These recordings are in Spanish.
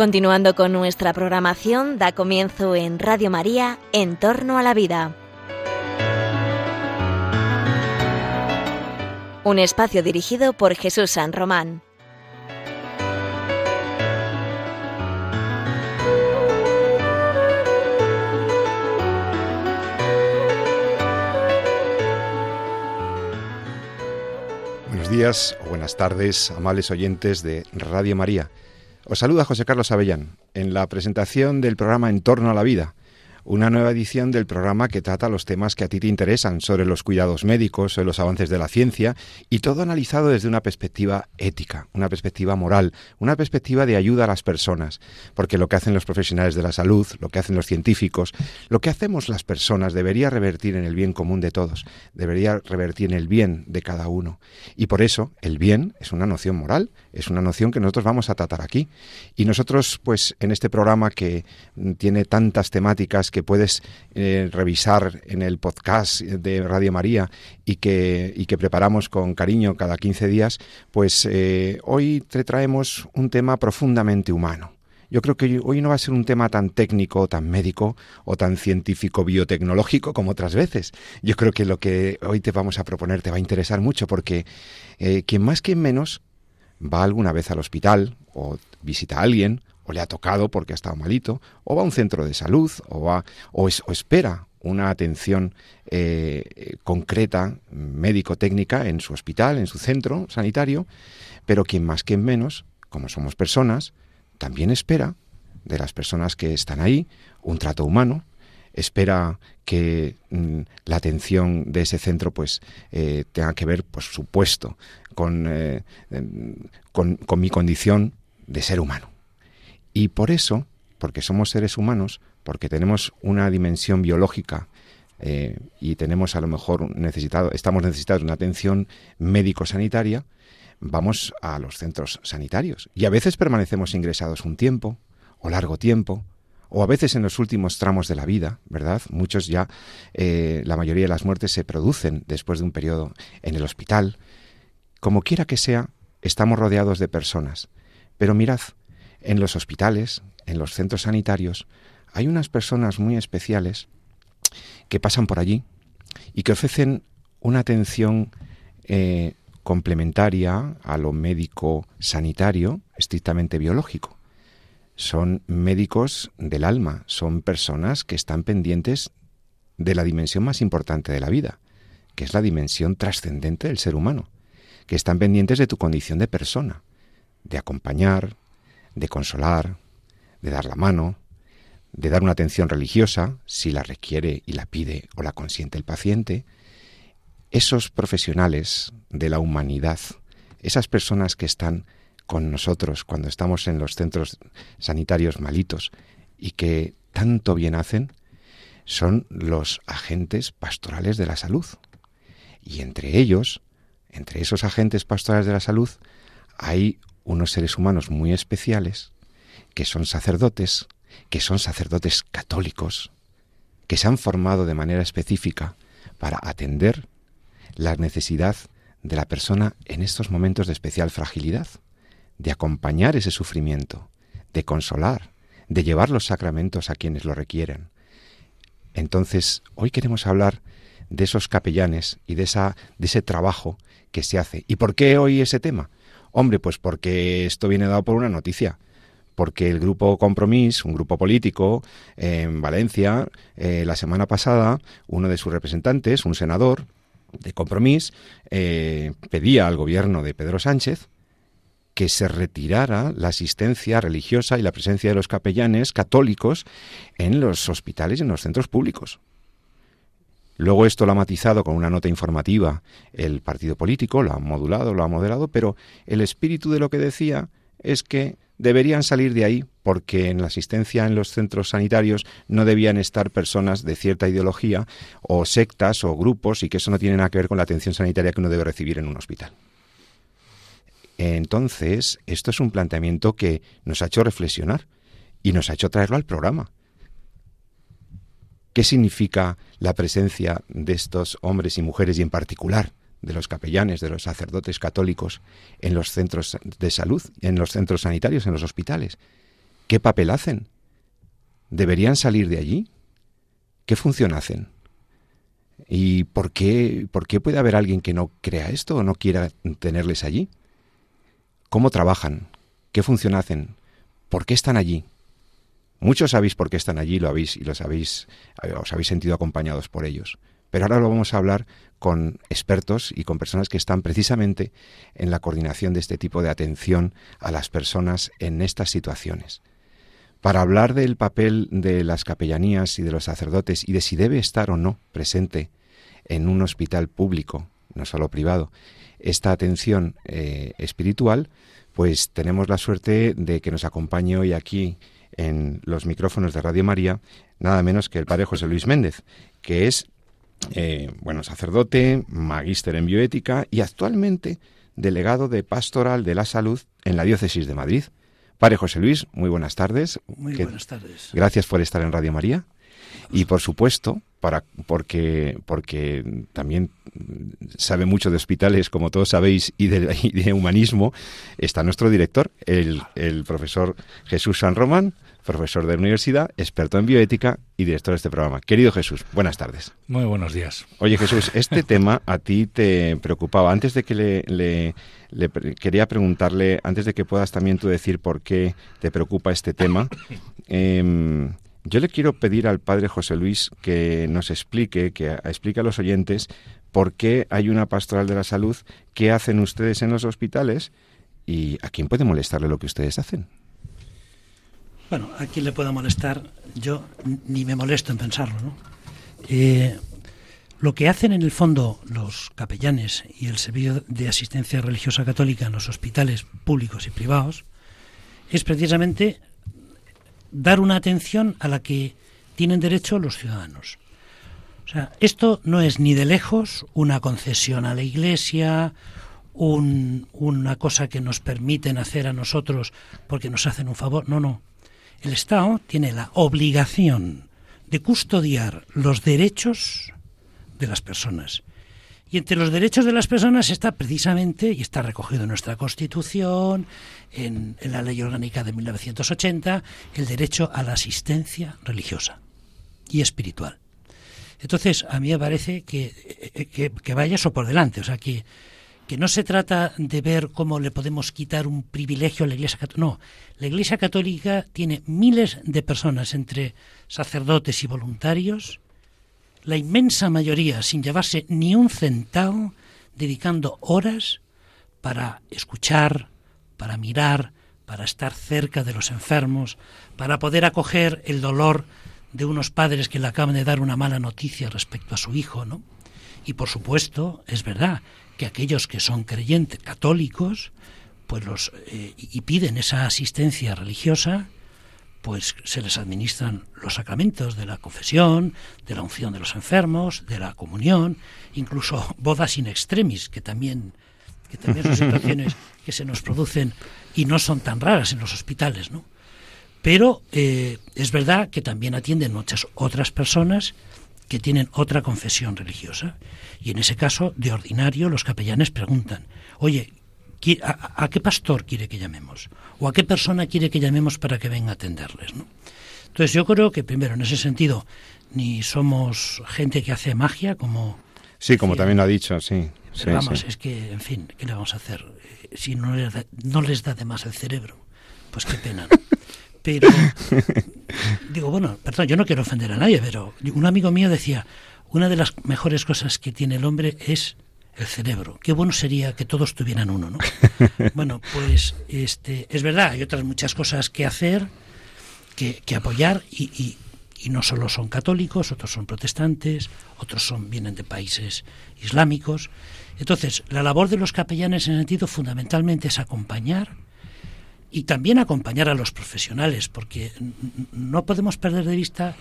Continuando con nuestra programación, da comienzo en Radio María, En torno a la vida. Un espacio dirigido por Jesús San Román. Buenos días o buenas tardes, amables oyentes de Radio María. Os saluda José Carlos Avellán en la presentación del programa En torno a la vida, una nueva edición del programa que trata los temas que a ti te interesan sobre los cuidados médicos, sobre los avances de la ciencia y todo analizado desde una perspectiva ética, una perspectiva moral, una perspectiva de ayuda a las personas, porque lo que hacen los profesionales de la salud, lo que hacen los científicos, lo que hacemos las personas debería revertir en el bien común de todos, debería revertir en el bien de cada uno. Y por eso el bien es una noción moral, es una noción que nosotros vamos a tratar aquí. Y nosotros, pues en este programa que tiene tantas temáticas que puedes eh, revisar en el podcast de Radio María y que, y que preparamos con cariño cada 15 días, pues eh, hoy te traemos un tema profundamente humano. Yo creo que hoy no va a ser un tema tan técnico, tan médico o tan científico biotecnológico como otras veces. Yo creo que lo que hoy te vamos a proponer te va a interesar mucho porque eh, quien más, quien menos va alguna vez al hospital o visita a alguien o le ha tocado porque ha estado malito, o va a un centro de salud, o, va, o, espera una atención eh, concreta, médico-técnica, en su hospital, en su centro sanitario, pero quien más, quien menos, como somos personas, también espera de las personas que están ahí un trato humano, espera que mm, la atención de ese centro pues eh, tenga que ver, por supuesto, eh, con, con mi condición de ser humano. Y por eso, porque somos seres humanos, porque tenemos una dimensión biológica eh, y tenemos a lo mejor necesitado, estamos necesitados de una atención médico-sanitaria, vamos a los centros sanitarios. Y a veces permanecemos ingresados un tiempo, o largo tiempo, o a veces en los últimos tramos de la vida, ¿verdad? Muchos ya, eh, la mayoría de las muertes se producen después de un periodo en el hospital. Como quiera que sea, estamos rodeados de personas. Pero mirad, en los hospitales, en los centros sanitarios, hay unas personas muy especiales que pasan por allí y que ofrecen una atención eh, complementaria a lo médico sanitario, estrictamente biológico. Son médicos del alma, son personas que están pendientes de la dimensión más importante de la vida, que es la dimensión trascendente del ser humano, que están pendientes de tu condición de persona, de acompañar, de consolar, de dar la mano, de dar una atención religiosa, si la requiere y la pide o la consiente el paciente, esos profesionales de la humanidad, esas personas que están con nosotros cuando estamos en los centros sanitarios malitos y que tanto bien hacen, son los agentes pastorales de la salud. Y entre ellos, entre esos agentes pastorales de la salud, hay unos seres humanos muy especiales, que son sacerdotes, que son sacerdotes católicos, que se han formado de manera específica para atender la necesidad de la persona en estos momentos de especial fragilidad, de acompañar ese sufrimiento, de consolar, de llevar los sacramentos a quienes lo requieren. Entonces, hoy queremos hablar de esos capellanes y de, esa, de ese trabajo que se hace. ¿Y por qué hoy ese tema? Hombre, pues porque esto viene dado por una noticia porque el grupo Compromís, un grupo político en Valencia, eh, la semana pasada, uno de sus representantes, un senador de Compromís, eh, pedía al gobierno de Pedro Sánchez que se retirara la asistencia religiosa y la presencia de los capellanes católicos en los hospitales y en los centros públicos. Luego esto lo ha matizado con una nota informativa el partido político, lo ha modulado, lo ha moderado, pero el espíritu de lo que decía es que deberían salir de ahí porque en la asistencia en los centros sanitarios no debían estar personas de cierta ideología o sectas o grupos y que eso no tiene nada que ver con la atención sanitaria que uno debe recibir en un hospital. Entonces, esto es un planteamiento que nos ha hecho reflexionar y nos ha hecho traerlo al programa. ¿Qué significa la presencia de estos hombres y mujeres y en particular de los capellanes, de los sacerdotes católicos en los centros de salud, en los centros sanitarios, en los hospitales? ¿Qué papel hacen? ¿Deberían salir de allí? ¿Qué función hacen? ¿Y por qué, por qué puede haber alguien que no crea esto o no quiera tenerles allí? ¿Cómo trabajan? ¿Qué función hacen? ¿Por qué están allí? Muchos sabéis por qué están allí, lo habéis y los habéis, eh, os habéis sentido acompañados por ellos. Pero ahora lo vamos a hablar con expertos y con personas que están precisamente en la coordinación de este tipo de atención a las personas en estas situaciones. Para hablar del papel de las capellanías y de los sacerdotes y de si debe estar o no presente en un hospital público, no solo privado, esta atención eh, espiritual, pues tenemos la suerte de que nos acompañe hoy aquí en los micrófonos de Radio María nada menos que el padre José Luis Méndez, que es, eh, bueno, sacerdote, magíster en bioética y actualmente delegado de pastoral de la salud en la diócesis de Madrid. Padre José Luis, muy buenas tardes. Muy buenas tardes. Gracias por estar en Radio María. Y por supuesto, para, porque, porque también sabe mucho de hospitales, como todos sabéis, y de, humanismo, está nuestro director, el, el profesor Jesús San Román, profesor de la universidad, experto en bioética y director de este programa. Querido Jesús, buenas tardes. Muy buenos días. Oye Jesús, este tema a ti te preocupaba. Antes de que le, quería preguntarle, antes de que puedas también tú decir por qué te preocupa este tema, em, yo le quiero pedir al padre José Luis que nos explique, que explique a los oyentes por qué hay una pastoral de la salud, qué hacen ustedes en los hospitales y a quién puede molestarle lo que ustedes hacen. Bueno, a quien le pueda molestar, yo ni me molesto en pensarlo, ¿no? Eh, lo que hacen en el fondo los capellanes y el Servicio de Asistencia Religiosa Católica en los hospitales públicos y privados es precisamente dar una atención a la que tienen derecho los ciudadanos. O sea, esto no es ni de lejos una concesión a la Iglesia, una cosa que nos permiten hacer a nosotros porque nos hacen un favor. No, no. El Estado tiene la obligación de custodiar los derechos de las personas. Y entre los derechos de las personas está precisamente, y está recogido en nuestra Constitución, en, la Ley Orgánica de 1980, el derecho a la asistencia religiosa y espiritual. Entonces, a mí me parece que, que, que vaya eso por delante, o sea, que que no se trata de ver cómo le podemos quitar un privilegio a la Iglesia Católica. No, la Iglesia Católica tiene miles de personas entre sacerdotes y voluntarios, la inmensa mayoría sin llevarse ni un centavo, dedicando horas para escuchar, para mirar, para estar cerca de los enfermos, para poder acoger el dolor de unos padres que le acaban de dar una mala noticia respecto a su hijo, ¿no? Y por supuesto, es verdad que aquellos que son creyentes católicos, pues los eh, y piden esa asistencia religiosa, pues se les administran los sacramentos de la confesión, de la unción de los enfermos, de la comunión, incluso bodas in extremis, que también, que también son situaciones que se nos producen y no son tan raras en los hospitales, ¿no? Pero eh, es verdad que también atienden muchas otras personas que tienen otra confesión religiosa. Y en ese caso, de ordinario, los capellanes preguntan, oye, ¿a, qué pastor quiere que llamemos? ¿O a qué persona quiere que llamemos para que venga a atenderles? ¿no? Entonces yo creo que primero, en ese sentido, ni somos gente que hace magia, como... Sí, como también lo ha dicho, sí. vamos, es que, en fin, ¿qué le vamos a hacer? Si no les da, no les da de más el cerebro, pues qué pena. Pero, digo, bueno, perdón, yo no quiero ofender a nadie, pero un amigo mío decía, una de las mejores cosas que tiene el hombre es el cerebro. Qué bueno sería que todos tuvieran uno, ¿no? bueno, pues este, es verdad, hay otras muchas cosas que hacer, que, que apoyar, y, y, y, no solo son católicos, otros son protestantes, otros son, vienen de países islámicos. Entonces, la labor de los capellanes en sentido fundamentalmente es acompañar, y también acompañar a los profesionales, porque no podemos perder de vista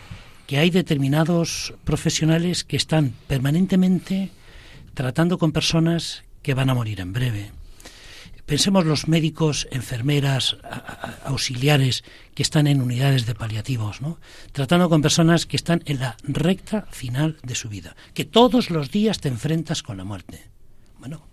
que hay determinados profesionales que están permanentemente tratando con personas que van a morir en breve. Pensemos los médicos, enfermeras, auxiliares que están en unidades de paliativos, ¿no? Tratando con personas que están en la recta final de su vida, que todos los días te enfrentas con la muerte. Bueno,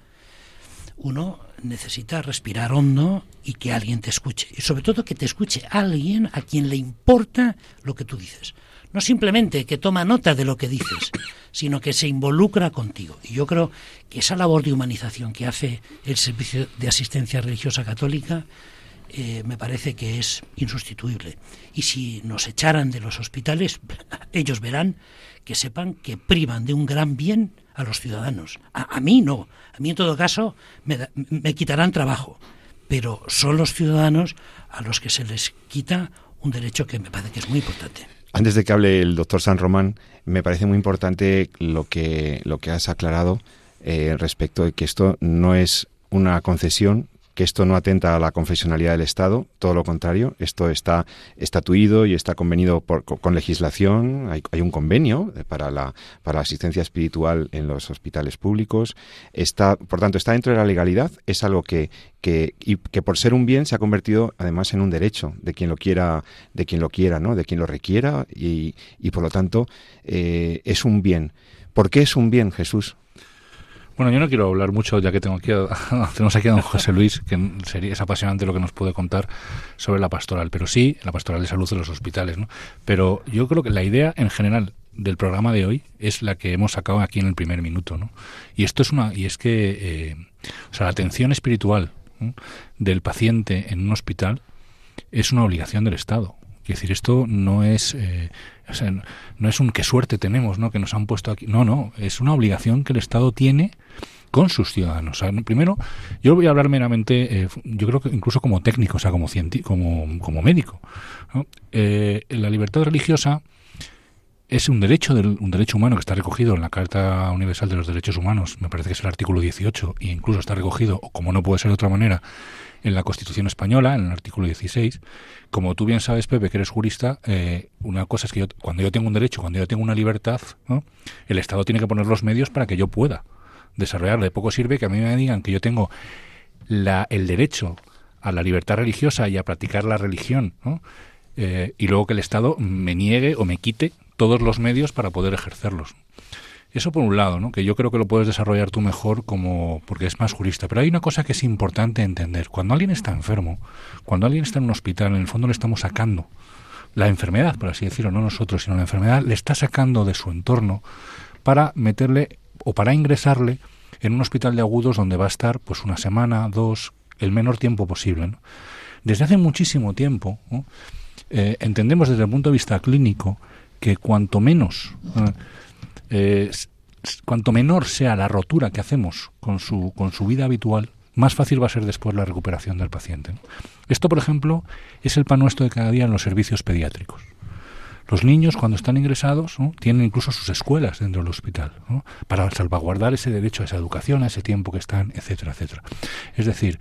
uno necesita respirar hondo y que alguien te escuche. Y sobre todo que te escuche alguien a quien le importa lo que tú dices. No simplemente que toma nota de lo que dices, sino que se involucra contigo. Y yo creo que esa labor de humanización que hace el Servicio de Asistencia Religiosa Católica eh, me parece que es insustituible. Y si nos echaran de los hospitales, ellos verán que sepan que privan de un gran bien a los ciudadanos. A, mí no. A mí en todo caso me, me quitarán trabajo. Pero son los ciudadanos a los que se les quita un derecho que me parece que es muy importante. Antes de que hable el doctor San Román, me parece muy importante lo que, lo que has aclarado eh, respecto de que esto no es una concesión que esto no atenta a la confesionalidad del Estado, todo lo contrario, esto está estatuido y está convenido con legislación, hay, un convenio para la, para asistencia espiritual en los hospitales públicos, está, por tanto, está dentro de la legalidad, es algo que, que por ser un bien se ha convertido además en un derecho de quien lo quiera, de quien lo quiera, ¿no? de quien lo requiera y, y por lo tanto eh, es un bien. ¿Por qué es un bien, Jesús? Bueno, yo no quiero hablar mucho, ya que tengo aquí tenemos aquí a don José Luis, que sería, es apasionante lo que nos puede contar sobre la pastoral, pero sí, la pastoral de salud de los hospitales, ¿no? Pero yo creo que la idea en general del programa de hoy es la que hemos sacado aquí en el primer minuto, ¿no? Y esto es una, y es que, eh, o sea, la atención espiritual del paciente en un hospital es una obligación del Estado. Es decir, esto no es, eh, no es un qué suerte tenemos, ¿no? Que nos han puesto aquí. No, no, es una obligación que el Estado tiene con sus ciudadanos. primero, yo voy a hablar meramente, eh, yo creo que incluso como técnico, o sea, como, como, como médico. Eh, la libertad religiosa es un derecho, del, un derecho humano que está recogido en la Carta Universal de los Derechos Humanos, me parece que es el artículo 18, e incluso está recogido, como no puede ser de otra manera, en la Constitución española, en el artículo 16. Como tú bien sabes, Pepe, que eres jurista, eh, una cosa es que yo, cuando yo tengo un derecho, cuando yo tengo una libertad, el Estado tiene que poner los medios para que yo pueda desarrollarlo. De poco sirve que a mí me digan que yo tengo la, el derecho a la libertad religiosa y a practicar la religión, eh, y luego que el Estado me niegue o me quite todos los medios para poder ejercerlos. Eso por un lado, ¿no? que yo creo que lo puedes desarrollar tú mejor como porque es más jurista. Pero hay una cosa que es importante entender. Cuando alguien está enfermo, cuando alguien está en un hospital, en el fondo le estamos sacando la enfermedad, por así decirlo, no nosotros, sino la enfermedad, le está sacando de su entorno para meterle o para ingresarle en un hospital de agudos donde va a estar pues una semana, dos, el menor tiempo posible. Desde hace muchísimo tiempo eh, entendemos desde el punto de vista clínico que cuanto menos eh, cuanto menor sea la rotura que hacemos con su, con su vida habitual, más fácil va a ser después la recuperación del paciente. Esto, por ejemplo, es el pan nuestro de cada día en los servicios pediátricos. Los niños, cuando están ingresados, tienen incluso sus escuelas dentro del hospital, para salvaguardar ese derecho a esa educación, a ese tiempo que están, etcétera, etcétera. Es decir,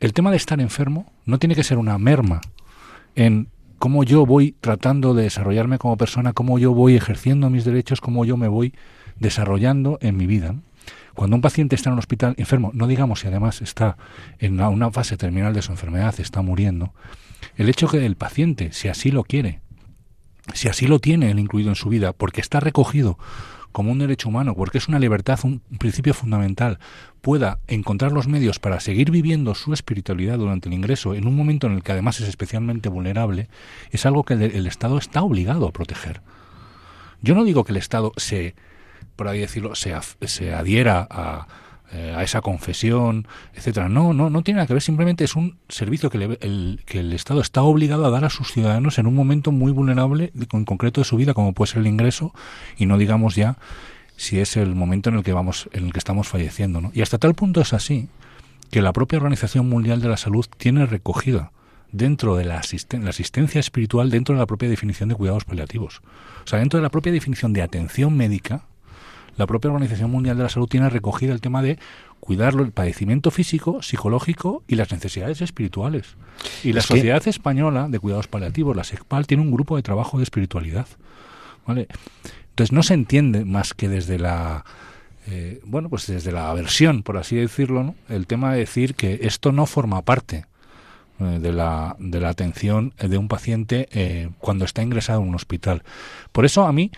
el tema de estar enfermo no tiene que ser una merma en cómo yo voy tratando de desarrollarme como persona, cómo yo voy ejerciendo mis derechos, cómo yo me voy desarrollando en mi vida. Cuando un paciente está en un hospital enfermo, no digamos si además está en una fase terminal de su enfermedad, está muriendo, el hecho que el paciente, si así lo quiere, si así lo tiene él incluido en su vida, porque está recogido como un derecho humano, porque es una libertad, un principio fundamental, pueda encontrar los medios para seguir viviendo su espiritualidad durante el ingreso en un momento en el que además es especialmente vulnerable, es algo que el, Estado está obligado a proteger. Yo no digo que el Estado se, por ahí decirlo, se, se adhiera a, eh, a esa confesión, etcétera. No, no, no tiene nada que ver. Simplemente es un servicio que, el, que el Estado está obligado a dar a sus ciudadanos en un momento muy vulnerable, en concreto de su vida, como puede ser el ingreso, y no digamos ya si es el momento en el que vamos, en el que estamos falleciendo. ¿no? Y hasta tal punto es así que la propia Organización Mundial de la Salud tiene recogida dentro de la, la asistencia espiritual, dentro de la propia definición de cuidados paliativos. O sea, dentro de la propia definición de atención médica, la propia Organización Mundial de la Salud tiene recogido el tema de cuidarlo, el padecimiento físico, psicológico y las necesidades espirituales. Y la Sociedad Española de Cuidados Paliativos, la SECPAL, tiene un grupo de trabajo de espiritualidad. ¿vale? Entonces no se entiende más que desde la eh, bueno pues desde la aversión, por así decirlo, el tema de decir que esto no forma parte eh, de la, de la atención de un paciente eh, cuando está ingresado en un hospital. Por eso a mí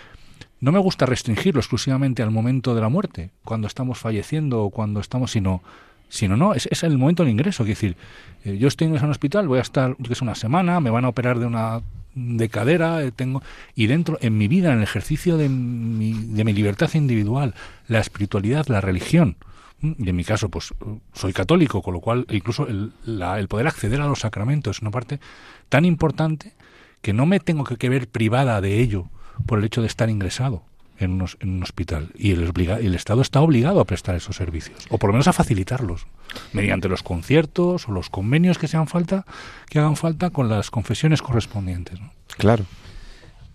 no me gusta restringirlo exclusivamente al momento de la muerte, cuando estamos falleciendo o cuando estamos, sino sino no, es, el momento del ingreso. Es decir, eh, yo estoy en un hospital, voy a estar, que sé, una semana, me van a operar de una de cadera, eh, tengo y dentro en mi vida, en el ejercicio de mi, de mi libertad individual, la espiritualidad, la religión, y en mi caso, pues soy católico, con lo cual incluso el, el poder acceder a los sacramentos es una parte tan importante que no me tengo que, ver privada de ello por el hecho de estar ingresado en, un hospital. Y el, el Estado está obligado a prestar esos servicios, o por lo menos a facilitarlos, mediante los conciertos o los convenios que sean falta, que hagan falta con las confesiones correspondientes. Claro.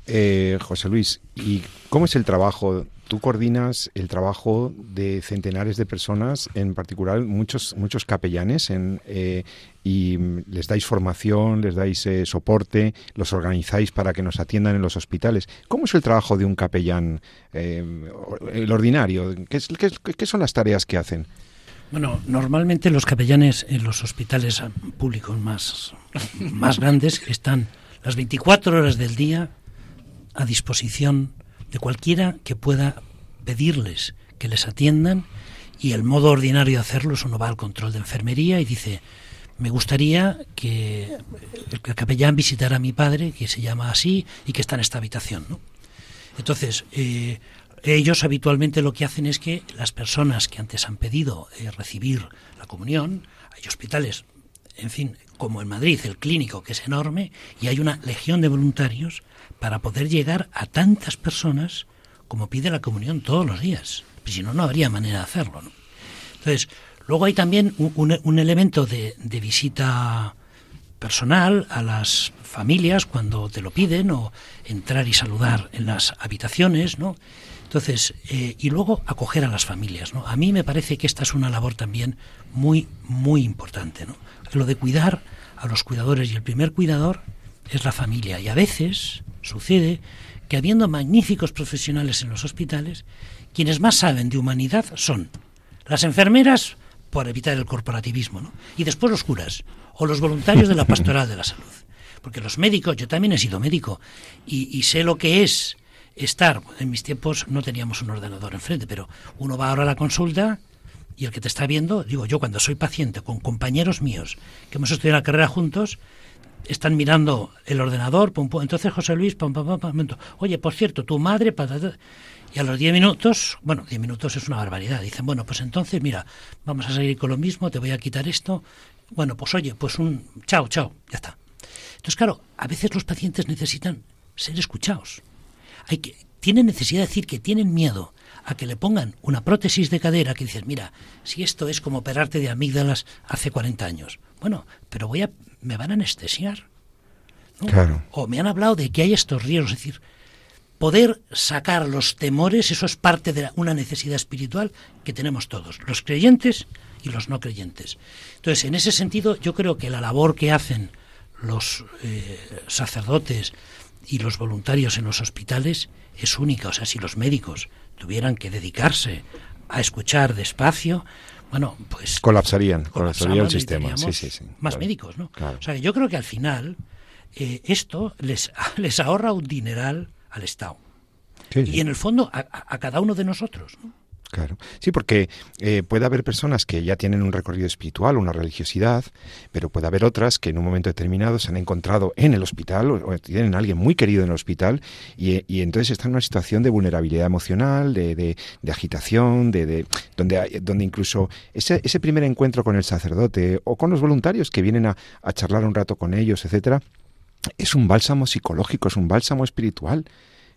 Eh, José Luis, ¿y cómo es el trabajo tú coordinas el trabajo de centenares de personas, en particular muchos muchos capellanes, en, eh, y les dais formación, les dais eh, soporte, los organizáis para que nos atiendan en los hospitales. ¿Cómo es el trabajo de un capellán, eh, el ordinario? ¿Qué, qué, son las tareas que hacen? Bueno, normalmente los capellanes en los hospitales públicos más, más grandes están las 24 horas del día a disposición de cualquiera que pueda pedirles que les atiendan y el modo ordinario de hacerlo es uno va al control de enfermería y dice me gustaría que el capellán visitara a mi padre, que se llama así y que está en esta habitación. ¿no? Entonces, eh, ellos habitualmente lo que hacen es que las personas que antes han pedido eh, recibir la comunión, hay hospitales, en fin, como en Madrid, el clínico, que es enorme, y hay una legión de voluntarios para poder llegar a tantas personas como pide la comunión todos los días. Si no, no habría manera de hacerlo. ¿no? Entonces, luego hay también un, elemento de, visita personal a las familias cuando te lo piden o entrar y saludar en las habitaciones, ¿no? Entonces, eh, y luego acoger a las familias, ¿no? A mí me parece que esta es una labor también muy, muy importante, ¿no? Lo de cuidar a los cuidadores y el primer cuidador es la familia y a veces sucede que habiendo magníficos profesionales en los hospitales, quienes más saben de humanidad son las enfermeras por evitar el corporativismo, ¿no? y después los curas o los voluntarios de la pastoral de la salud. Porque los médicos, yo también he sido médico y, sé lo que es estar, en mis tiempos no teníamos un ordenador enfrente, pero uno va ahora a la consulta y el que te está viendo, digo yo cuando soy paciente con compañeros míos que hemos estudiado la carrera juntos, están mirando el ordenador, pum, entonces José Luis, oye, por cierto, tu madre, y a los 10 minutos, bueno, 10 minutos es una barbaridad, dicen, bueno, pues entonces, mira, vamos a seguir con lo mismo, te voy a quitar esto, bueno, pues oye, pues un chao, chao, ya está. Entonces, claro, a veces los pacientes necesitan ser escuchados. Hay que, tienen necesidad de decir que tienen miedo a que le pongan una prótesis de cadera que dices, mira, si esto es como operarte de amígdalas hace 40 años. Bueno, pero voy a me van a anestesiar. O me han hablado de que hay estos riesgos, es decir, poder sacar los temores, eso es parte de una necesidad espiritual que tenemos todos, los creyentes y los no creyentes. Entonces, en ese sentido, yo creo que la labor que hacen los eh, sacerdotes y los voluntarios en los hospitales es única. O sea, si los médicos tuvieran que dedicarse a escuchar despacio, bueno, pues... Colapsarían, colapsaría el sistema. Sí, sí, sí, más médicos, ¿no? O sea, yo creo que al final eh, esto les, les ahorra un dineral al Estado. y en el fondo a, a, cada uno de nosotros, ¿no? Claro. Sí, porque eh, puede haber personas que ya tienen un recorrido espiritual, una religiosidad, pero puede haber otras que en un momento determinado se han encontrado en el hospital o, tienen a alguien muy querido en el hospital y, entonces están en una situación de vulnerabilidad emocional, de, de, agitación, de, de donde, donde incluso ese, ese primer encuentro con el sacerdote o con los voluntarios que vienen a, a charlar un rato con ellos, etcétera, es un bálsamo psicológico, es un bálsamo espiritual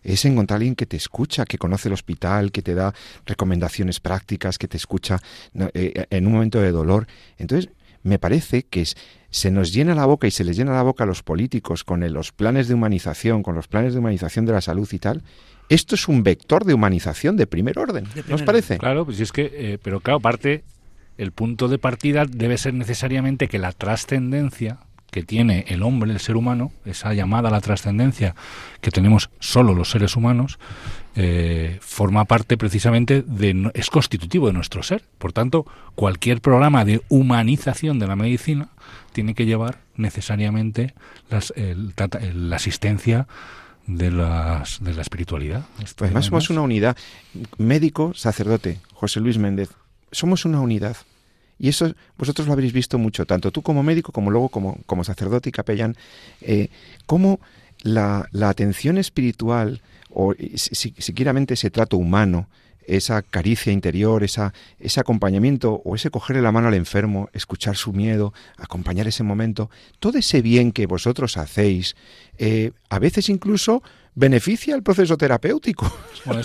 es encontrar a alguien que te escucha, que conoce el hospital, que te da recomendaciones prácticas, que te escucha eh, en un momento de dolor. Entonces, me parece que se nos llena la boca y se les llena la boca a los políticos con los planes de humanización, con los planes de humanización de la salud y tal. Esto es un vector de humanización de primer orden, ¿no os parece? Claro, pues es que, eh, pero claro, parte, el punto de partida debe ser necesariamente que la trascendencia que tiene el hombre, el ser humano, esa llamada a la trascendencia que tenemos solo los seres humanos, eh, forma parte precisamente de, es constitutivo de nuestro ser. Por tanto, cualquier programa de humanización de la medicina tiene que llevar necesariamente las, la asistencia de, las, de la espiritualidad. Pues además somos una unidad. Médico, sacerdote, José Luis Méndez, somos una unidad. Y eso vosotros lo habréis visto mucho, tanto tú como médico como luego como, como sacerdote y capellán, eh, cómo la, la, atención espiritual o si, siquiera ese trato humano, esa caricia interior, esa, ese acompañamiento o ese cogerle la mano al enfermo, escuchar su miedo, acompañar ese momento, todo ese bien que vosotros hacéis, eh, a veces incluso beneficia el proceso terapéutico.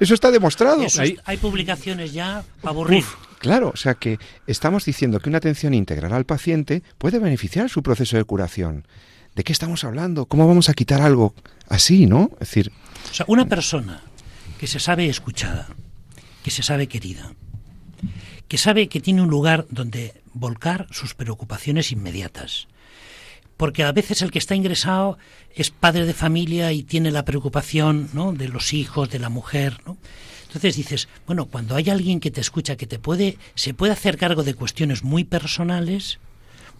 eso, está demostrado. hay, publicaciones ya para aburrir. Claro, o sea que estamos diciendo que una atención integral al paciente puede beneficiar su proceso de curación. ¿De qué estamos hablando? ¿Cómo vamos a quitar algo así, no? Es decir, o sea, una persona que se sabe escuchada, que se sabe querida, que sabe que tiene un lugar donde volcar sus preocupaciones inmediatas, porque a veces el que está ingresado es padre de familia y tiene la preocupación ¿no? de los hijos, de la mujer, ¿no? Entonces dices, bueno, cuando hay alguien que te escucha, que te puede, se puede hacer cargo de cuestiones muy personales,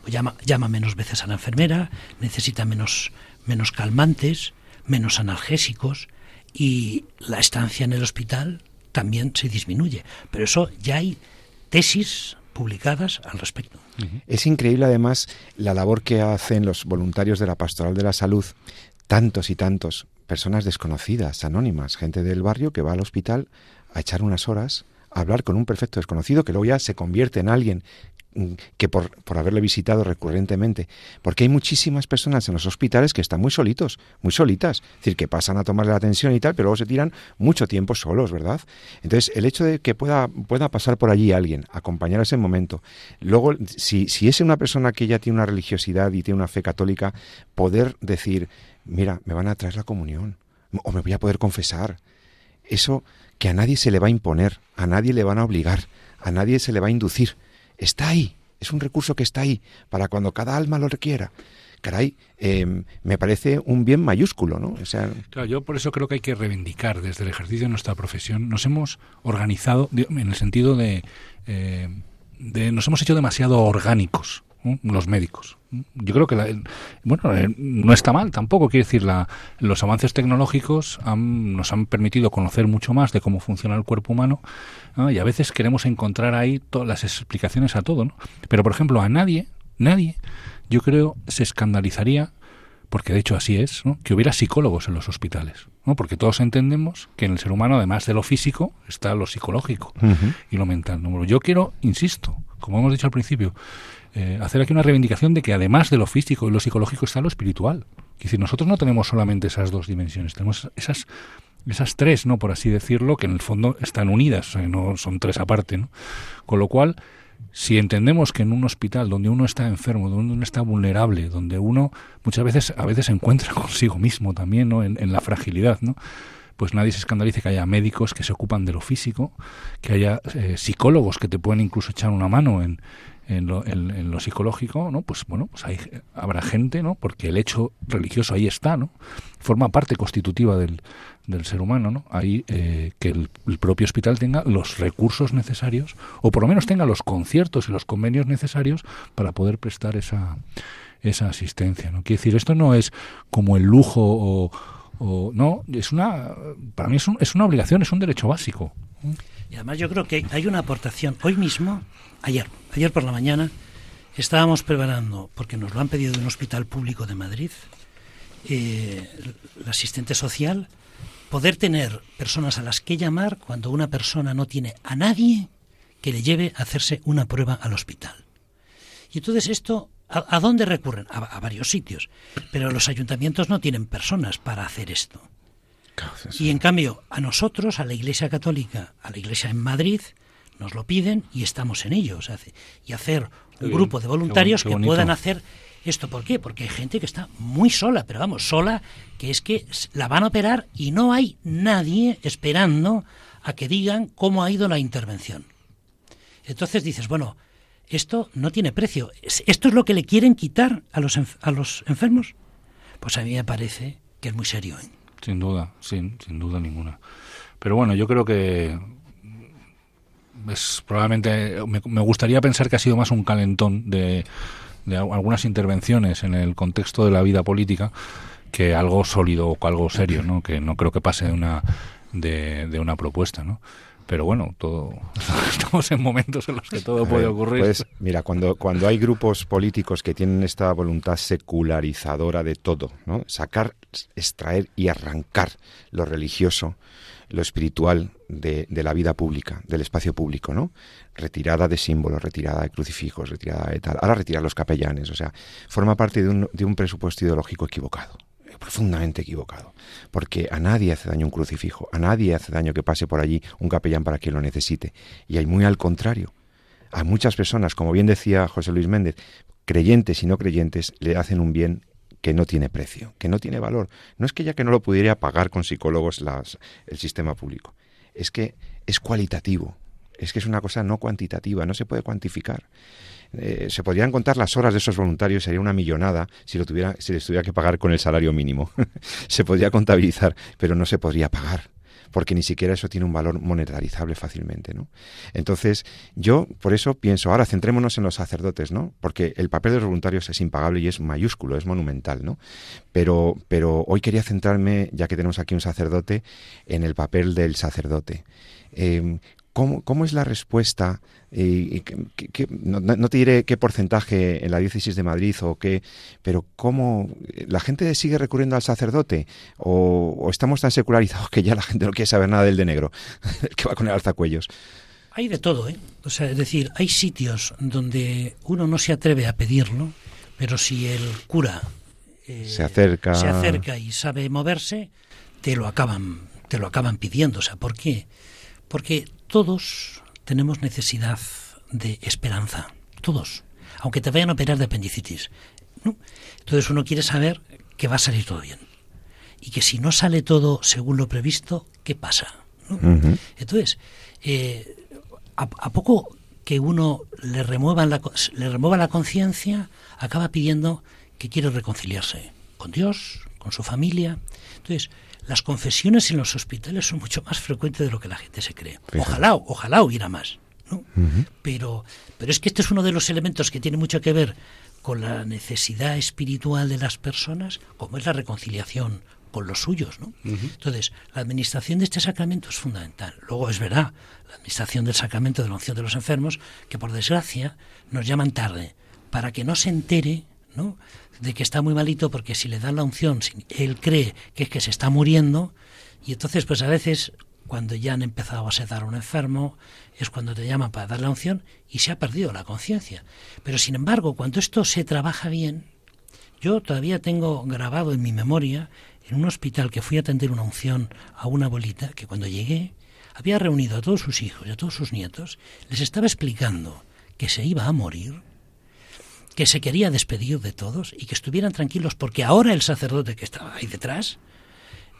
pues llama, llama menos veces a la enfermera, necesita menos, menos calmantes, menos analgésicos y la estancia en el hospital también se disminuye. Pero eso ya hay tesis publicadas al respecto. Es increíble además la labor que hacen los voluntarios de la Pastoral de la Salud, tantos y tantos, personas desconocidas, anónimas, gente del barrio que va al hospital a echar unas horas, a hablar con un perfecto desconocido que luego ya se convierte en alguien que por, por, haberle visitado recurrentemente, porque hay muchísimas personas en los hospitales que están muy solitos, muy solitas, es decir, que pasan a tomarle la atención y tal, pero luego se tiran mucho tiempo solos, ¿verdad? Entonces, el hecho de que pueda, pueda pasar por allí alguien, acompañar ese momento, luego, si, si es una persona que ya tiene una religiosidad y tiene una fe católica, poder decir, mira, me van a traer la comunión, o me voy a poder confesar, eso que a nadie se le va a imponer, a nadie le van a obligar, a nadie se le va a inducir, está ahí, es un recurso que está ahí para cuando cada alma lo requiera. Caray, em, me parece un bien mayúsculo, ¿no? O sea, claro, yo por eso creo que hay que reivindicar desde el ejercicio de nuestra profesión. Nos hemos organizado en el sentido eh, de nos hemos hecho demasiado orgánicos los médicos. Yo creo que, bueno, eh, no está mal tampoco. Quiere decir, la, los avances tecnológicos nos han permitido conocer mucho más de cómo funciona el cuerpo humano y a veces queremos encontrar ahí todas las explicaciones a todo. ¿no? Pero, por ejemplo, a nadie, nadie, yo creo, se escandalizaría porque de hecho así es, ¿no? que hubiera psicólogos en los hospitales, ¿no? porque todos entendemos que en el ser humano, además de lo físico, está lo psicológico y lo mental. ¿no? Yo quiero, insisto, como hemos dicho al principio, eh, hacer aquí una reivindicación de que además de lo físico y lo psicológico está lo espiritual. Es decir, nosotros no tenemos solamente esas dos dimensiones, tenemos esas esas tres, no por así decirlo, que en el fondo están unidas, no son tres aparte, ¿no? Con lo cual, si entendemos que en un hospital donde uno está enfermo, donde uno está vulnerable, donde uno muchas veces a veces se encuentra consigo mismo también, ¿no? En, la fragilidad, ¿no? Pues nadie se escandalice que haya médicos que se ocupan de lo físico, que haya eh, psicólogos que te pueden incluso echar una mano en, en lo, en, lo, psicológico, ¿no? Pues bueno, pues hay, habrá gente, ¿no? Porque el hecho religioso ahí está, ¿no? Forma parte constitutiva del, del ser humano, ¿no? Ahí eh, que el, propio hospital tenga los recursos necesarios, o por lo menos tenga los conciertos y los convenios necesarios para poder prestar esa, esa asistencia, ¿no? Quiere decir, esto no es como el lujo o, o no, es una, para mí es, es una obligación, es un derecho básico. Y además yo creo que hay una aportación. Hoy mismo, ayer, ayer por la mañana, estábamos preparando, porque nos lo han pedido de un hospital público de Madrid, eh, el asistente social, poder tener personas a las que llamar cuando una persona no tiene a nadie que le lleve a hacerse una prueba al hospital. Y entonces esto, ¿a, dónde recurren? a varios sitios. Pero los ayuntamientos no tienen personas para hacer esto. Y en cambio, a nosotros, a la Iglesia Católica, a la Iglesia en Madrid, nos lo piden y estamos en ello. y hacer un grupo de voluntarios que puedan hacer esto. ¿Por qué? Porque hay gente que está muy sola, pero vamos, sola, que es que la van a operar y no hay nadie esperando a que digan cómo ha ido la intervención. Entonces dices, bueno, esto no tiene precio. ¿Esto es lo que le quieren quitar a los, a los enfermos? Pues a mí me parece que es muy serio. ¿eh? Sin duda, sin, sin duda ninguna. Pero bueno, yo creo que es probablemente me, gustaría pensar que ha sido más un calentón de, de, algunas intervenciones en el contexto de la vida política que algo sólido o algo serio, ¿no? Que no creo que pase de una de, de una propuesta, ¿no? pero bueno, todo estamos en momentos en los que todo puede ocurrir. Pues mira, cuando, cuando hay grupos políticos que tienen esta voluntad secularizadora de todo, ¿no? Sacar, extraer y arrancar lo religioso, lo espiritual de, la vida pública, del espacio público, ¿no? Retirada de símbolos, retirada de crucifijos, retirada de tal. Ahora retirar los capellanes, o sea, forma parte de un, de un presupuesto ideológico equivocado profundamente equivocado, porque a nadie hace daño un crucifijo, a nadie hace daño que pase por allí un capellán para quien lo necesite. Y hay muy al contrario. A muchas personas, como bien decía José Luis Méndez, creyentes y no creyentes, le hacen un bien que no tiene precio, que no tiene valor. No es que ya que no lo pudiera pagar con psicólogos las, el sistema público, es que es cualitativo, es que es una cosa no cuantitativa, no se puede cuantificar. Eh, se podrían contar las horas de esos voluntarios, sería una millonada si, lo tuviera, si les tuviera que pagar con el salario mínimo. se podría contabilizar, pero no se podría pagar porque ni siquiera eso tiene un valor monetarizable fácilmente, ¿no? Entonces, yo por eso pienso, ahora centrémonos en los sacerdotes, ¿no? Porque el papel de los voluntarios es impagable y es mayúsculo, es monumental, ¿no? Pero, pero hoy quería centrarme, ya que tenemos aquí un sacerdote, en el papel del sacerdote. Eh, ¿Cómo, ¿Cómo, es la respuesta? Y, no, te diré qué porcentaje en la diócesis de Madrid o qué, pero ¿cómo la gente sigue recurriendo al sacerdote? ¿O, estamos tan secularizados que ya la gente no quiere saber nada del de negro, el que va con el alzacuellos? Hay de todo, ¿eh? O sea, es decir, hay sitios donde uno no se atreve a pedirlo, pero si el cura eh, se acerca, se acerca y sabe moverse, te lo acaban, te lo acaban pidiendo. O sea, ¿por qué? Porque todos tenemos necesidad de esperanza, todos, aunque te vayan a operar de apendicitis. Entonces uno quiere saber que va a salir todo bien y que si no sale todo según lo previsto, ¿qué pasa? Entonces, eh, a, poco que uno le remueva la, le remueva la conciencia, acaba pidiendo que quiere reconciliarse con Dios, con su familia. Entonces, las confesiones en los hospitales son mucho más frecuentes de lo que la gente se cree. Ojalá, ojalá hubiera más. pero, pero es que este es uno de los elementos que tiene mucho que ver con la necesidad espiritual de las personas, como es la reconciliación con los suyos. ¿no? Entonces, la administración de este sacramento es fundamental. Luego, es verdad, la administración del sacramento de la unción de los enfermos, que por desgracia nos llaman tarde, para que no se entere ¿no? de que está muy malito porque si le dan la unción, él cree que es que se está muriendo y entonces pues a veces cuando ya han empezado a sedar a un enfermo es cuando te llaman para dar la unción y se ha perdido la conciencia. Pero sin embargo, cuando esto se trabaja bien, yo todavía tengo grabado en mi memoria en un hospital que fui a atender una unción a una abuelita que cuando llegué había reunido a todos sus hijos y a todos sus nietos, les estaba explicando que se iba a morir que se quería despedir de todos y que estuvieran tranquilos porque ahora el sacerdote que estaba ahí detrás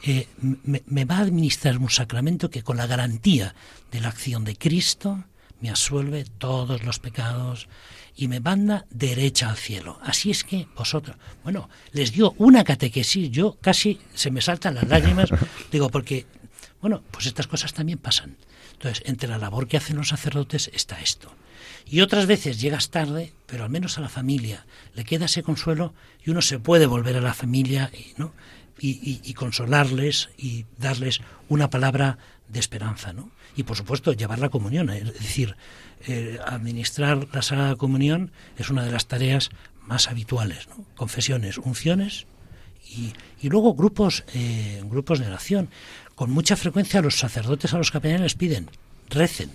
eh, me, va a administrar un sacramento que con la garantía de la acción de Cristo me asuelve todos los pecados y me manda derecha al cielo. Así es que vosotros, bueno, les dio una catequesis, yo casi se me saltan las lágrimas, digo, porque, bueno, pues estas cosas también pasan. Entonces, entre la labor que hacen los sacerdotes está esto. Y otras veces llegas tarde, pero al menos a la familia le queda ese consuelo y uno se puede volver a la familia y, ¿no? y, consolarles y darles una palabra de esperanza. ¿no? Y por supuesto llevar la comunión, es decir, eh, administrar la Sagrada Comunión es una de las tareas más habituales. ¿no? Confesiones, unciones y, y luego grupos, eh, grupos de oración. Con mucha frecuencia los sacerdotes a los capellanes les piden, recen,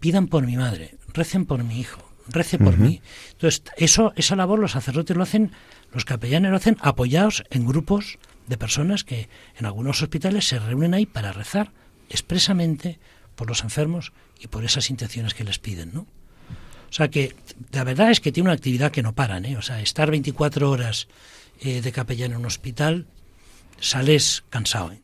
pidan por mi madre, recen por mi hijo, recen por mí. Entonces, eso, esa labor los sacerdotes lo hacen, los capellanes lo hacen apoyados en grupos de personas que en algunos hospitales se reúnen ahí para rezar expresamente por los enfermos y por esas intenciones que les piden, ¿no? O sea que la verdad es que tiene una actividad que no paran, ¿eh? O sea, estar 24 horas eh, de capellán en un hospital, sales cansado, ¿eh?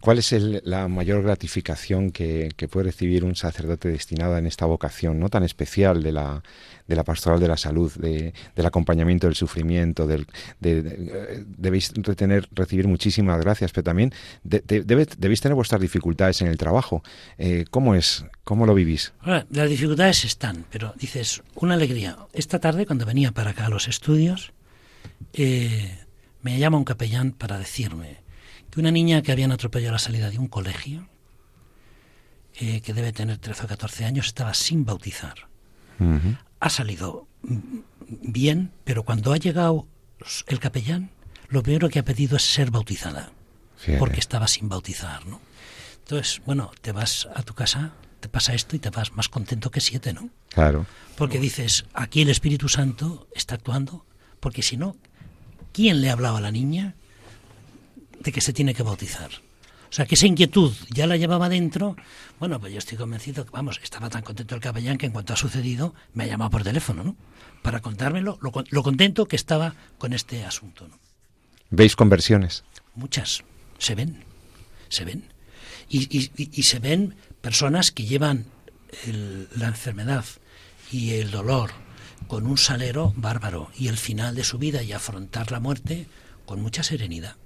¿Cuál es la mayor gratificación que, puede recibir un sacerdote destinado en esta vocación no tan especial de la, de la pastoral de la salud, de, del acompañamiento del sufrimiento? Del, de, debéis retener, recibir muchísimas gracias, pero también debéis tener vuestras dificultades en el trabajo. Eh, ¿Cómo es? ¿Cómo lo vivís? las dificultades están, pero dices, una alegría. Esta tarde, cuando venía para acá a los estudios, eh, me llama un capellán para decirme que una niña que habían atropellado a la salida de un colegio eh, que debe tener 13 o 14 años, estaba sin bautizar. Ha salido bien, pero cuando ha llegado el capellán, lo primero que ha pedido es ser bautizada, porque estaba sin bautizar, ¿no? Entonces, bueno, te vas a tu casa, te pasa esto y te vas más contento que siete, ¿no? Claro. Porque dices, aquí el Espíritu Santo está actuando, porque si no, ¿quién le hablaba a la niña de que se tiene que bautizar? O sea, que esa inquietud ya la llevaba dentro. Bueno, pues yo estoy convencido que, vamos, estaba tan contento el capellán que en cuanto ha sucedido me ha llamado por teléfono, ¿no? Para contármelo, lo, lo contento que estaba con este asunto, ¿no? ¿Veis conversiones? Muchas. Se ven. Se ven. Y, y, y se ven personas que llevan el, la enfermedad y el dolor con un salero bárbaro y el final de su vida y afrontar la muerte con mucha serenidad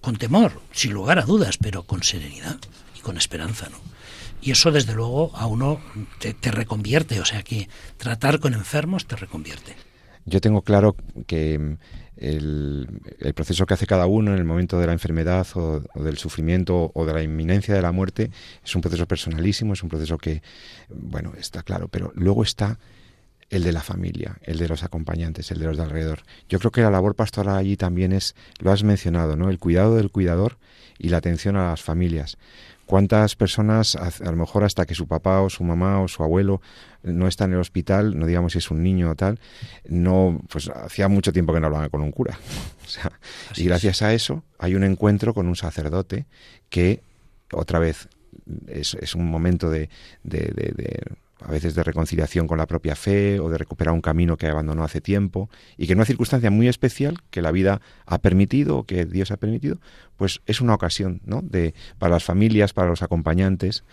con temor, sin lugar a dudas, pero con serenidad y con esperanza, ¿no? Y eso, desde luego, a uno te, reconvierte, o sea que tratar con enfermos te reconvierte. Yo tengo claro que el, proceso que hace cada uno en el momento de la enfermedad o, del sufrimiento o de la inminencia de la muerte es un proceso personalísimo, es un proceso que, bueno, está claro, pero luego está el de la familia, el de los acompañantes, el de los de alrededor. Yo creo que la labor pastoral allí también es, lo has mencionado, ¿no? El cuidado del cuidador y la atención a las familias. ¿Cuántas personas, a, lo mejor hasta que su papá o su mamá o su abuelo no está en el hospital, no digamos si es un niño o tal, no, pues hacía mucho tiempo que no hablaban con un cura. y gracias a eso hay un encuentro con un sacerdote que, otra vez, es, es un momento de, de, de a veces de reconciliación con la propia fe o de recuperar un camino que abandonó hace tiempo y que en una circunstancia muy especial que la vida ha permitido o que Dios ha permitido, pues es una ocasión, ¿no? De para las familias, para los acompañantes,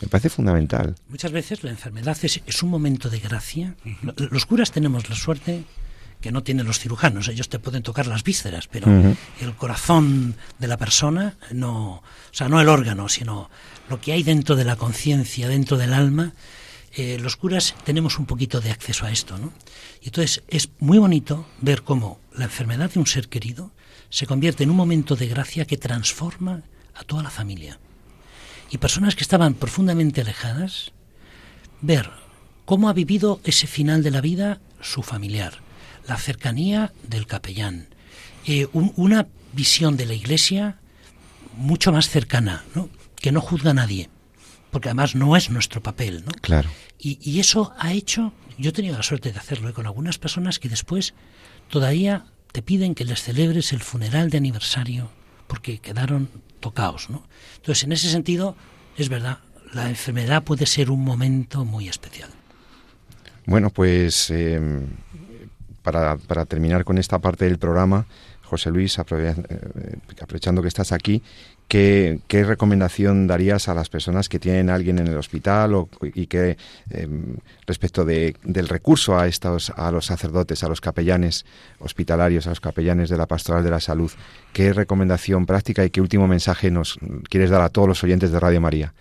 me parece fundamental. Muchas veces la enfermedad es, un momento de gracia. Los curas tenemos la suerte que no tienen los cirujanos, ellos te pueden tocar las vísceras, pero el corazón de la persona no, o sea, no el órgano, sino lo que hay dentro de la conciencia, dentro del alma, eh, los curas tenemos un poquito de acceso a esto, ¿no? Y entonces es muy bonito ver cómo la enfermedad de un ser querido se convierte en un momento de gracia que transforma a toda la familia. Y personas que estaban profundamente alejadas, ver cómo ha vivido ese final de la vida su familiar, la cercanía del capellán, eh, una visión de la iglesia mucho más cercana, ¿no? que no juzga a nadie, porque además no es nuestro papel, ¿no? Claro. Y, eso ha hecho, yo he tenido la suerte de hacerlo ¿eh? con algunas personas que después todavía te piden que les celebres el funeral de aniversario porque quedaron tocados, ¿no? Entonces, en ese sentido, es verdad, la enfermedad puede ser un momento muy especial. Bueno, pues eh, para, para terminar con esta parte del programa, José Luis, eh, aprovechando que estás aquí, ¿qué, recomendación darías a las personas que tienen a alguien en el hospital y que em, respecto de, del recurso a estos, a los sacerdotes, a los capellanes hospitalarios, a los capellanes de la pastoral de la salud, qué recomendación práctica y qué último mensaje nos quieres dar a todos los oyentes de Radio María?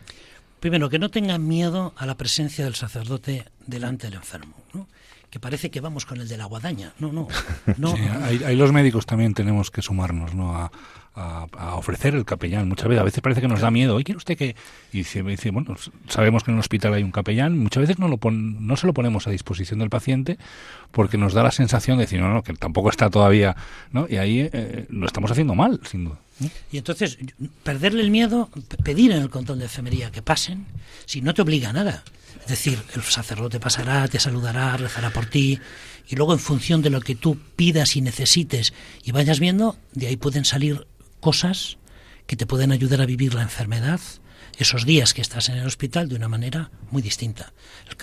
Primero, que no tengan miedo a la presencia del sacerdote delante del enfermo. Que parece que vamos con el de la guadaña. No, no. no. ahí, los médicos también tenemos que sumarnos ¿no? A, ofrecer el capellán. Muchas veces, a veces parece que nos da miedo. ¿Y quiere usted que.? Y dice, dice, bueno, sabemos que en un hospital hay un capellán. Muchas veces no, lo no se lo ponemos a disposición del paciente porque nos da la sensación de decir, no, no, que tampoco está todavía. ¿no? Y ahí eh, lo estamos haciendo mal, sin duda. Y entonces, perderle el miedo, pedir en el control de enfermería que pasen, si no te obliga a nada. Es decir, el sacerdote pasará, te saludará, rezará por ti, y luego en función de lo que tú pidas y necesites y vayas viendo, de ahí pueden salir cosas que te pueden ayudar a vivir la enfermedad esos días que estás en el hospital de una manera muy distinta.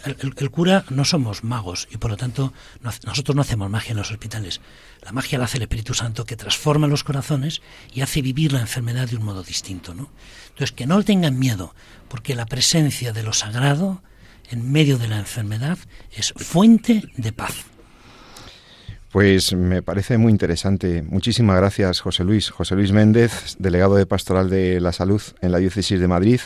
El, cura no somos magos y por lo tanto nosotros no hacemos magia en los hospitales. La magia la hace el Espíritu Santo que transforma los corazones y hace vivir la enfermedad de un modo distinto. ¿no? Entonces que no tengan miedo porque la presencia de lo sagrado en medio de la enfermedad es fuente de paz. Pues me parece muy interesante. Muchísimas gracias, José Luis. José Luis Méndez, delegado de Pastoral de la Salud en la Diócesis de Madrid.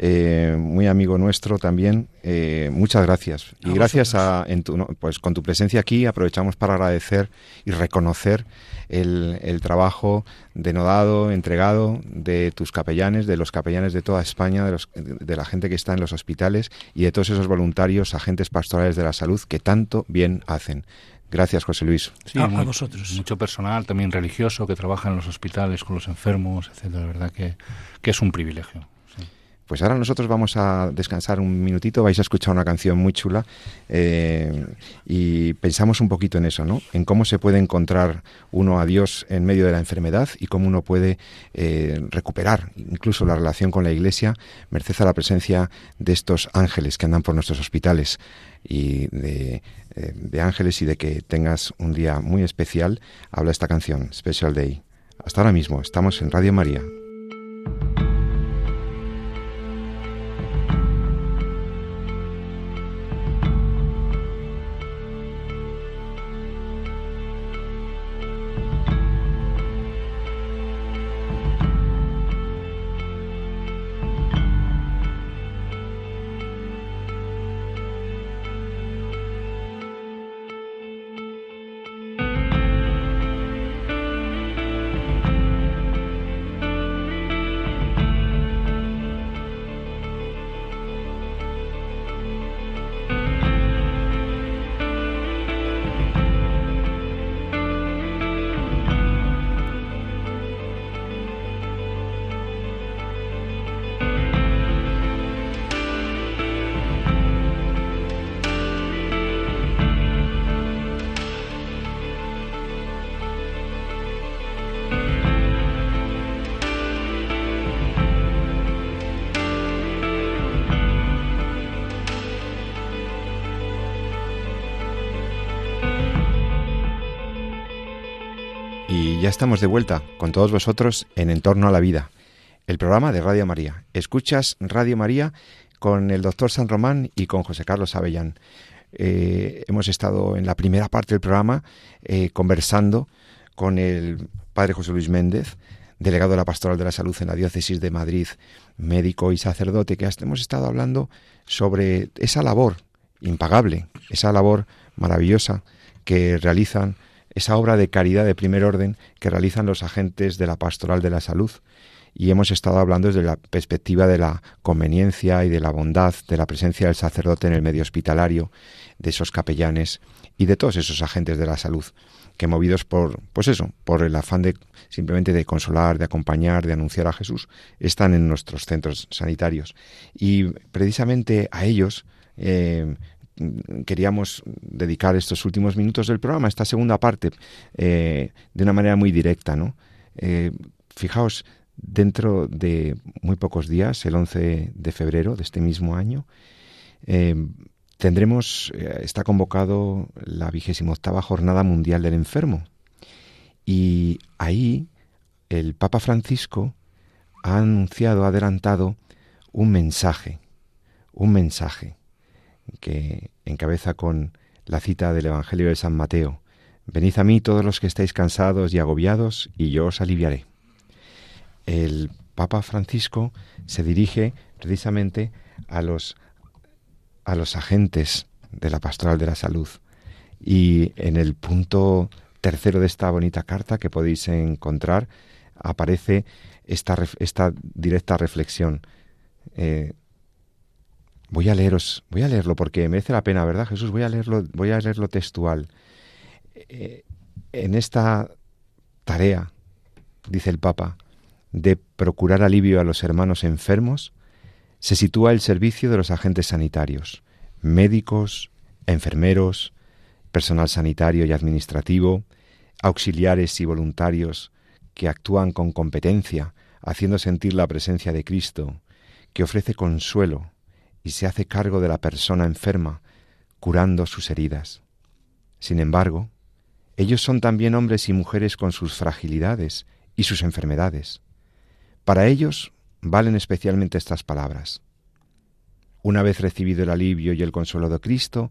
Eh, muy amigo nuestro también. Eh, muchas gracias. y gracias a, en tu, pues con tu presencia aquí aprovechamos para agradecer y reconocer el, el, trabajo denodado, entregado de tus capellanes, de los capellanes de toda España, de, los, de la gente que está en los hospitales y de todos esos voluntarios, agentes pastorales de la salud que tanto bien hacen. Gracias, José Luis. a, vosotros. Mucho personal, también religioso, que trabaja en los hospitales con los enfermos, etcétera. De verdad que, que es un privilegio. Pues ahora nosotros vamos a descansar un minutito, vais a escuchar una canción muy chula eh, y pensamos un poquito en eso, ¿no? En cómo se puede encontrar uno a Dios en medio de la enfermedad y cómo uno puede eh, recuperar incluso la relación con la Iglesia merced a la presencia de estos ángeles que andan por nuestros hospitales y de, eh, de ángeles y de que tengas un día muy especial, habla esta canción, Special Day. Hasta ahora mismo, estamos en Radio María. De vuelta con todos vosotros en Entorno a la Vida, el programa de Radio María. Escuchas Radio María con el doctor San Román y con José Carlos Avellán. Eh, hemos estado en la primera parte del programa eh, conversando con el padre José Luis Méndez, delegado de la Pastoral de la Salud en la Diócesis de Madrid, médico y sacerdote, que hemos estado hablando sobre esa labor impagable, esa labor maravillosa que realizan esa obra de caridad de primer orden que realizan los agentes de la pastoral de la salud. Y hemos estado hablando desde la perspectiva de la conveniencia y de la bondad de la presencia del sacerdote en el medio hospitalario, de esos capellanes y de todos esos agentes de la salud que movidos por, pues eso, por el afán de simplemente de consolar, de acompañar, de anunciar a Jesús, están en nuestros centros sanitarios. Y precisamente a ellos eh, queríamos dedicar estos últimos minutos del programa, esta segunda parte, eh, de una manera muy directa, ¿no? Eh, fijaos, dentro de muy pocos días, el 11 de febrero de este mismo año, eh, tendremos, está convocado la vigésima octava Jornada Mundial del Enfermo. Y ahí el Papa Francisco ha anunciado, ha adelantado un mensaje, un mensaje que encabeza con la cita del Evangelio de San Mateo. Venid a mí todos los que estáis cansados y agobiados, y yo os aliviaré. El Papa Francisco se dirige precisamente a los, a los agentes de la pastoral de la salud. Y en el punto tercero de esta bonita carta que podéis encontrar aparece esta, esta directa reflexión. Eh, Voy a leeros, voy a leerlo porque merece la pena, ¿verdad, Jesús? Voy a leerlo, voy a leerlo textual. Eh, en esta tarea, dice el Papa, de procurar alivio a los hermanos enfermos, se sitúa el servicio de los agentes sanitarios, médicos, enfermeros, personal sanitario y administrativo, auxiliares y voluntarios que actúan con competencia, haciendo sentir la presencia de Cristo, que ofrece consuelo, y se hace cargo de la persona enferma, curando sus heridas. Sin embargo, ellos son también hombres y mujeres con sus fragilidades y sus enfermedades. Para ellos valen especialmente estas palabras. Una vez recibido el alivio y el consuelo de Cristo,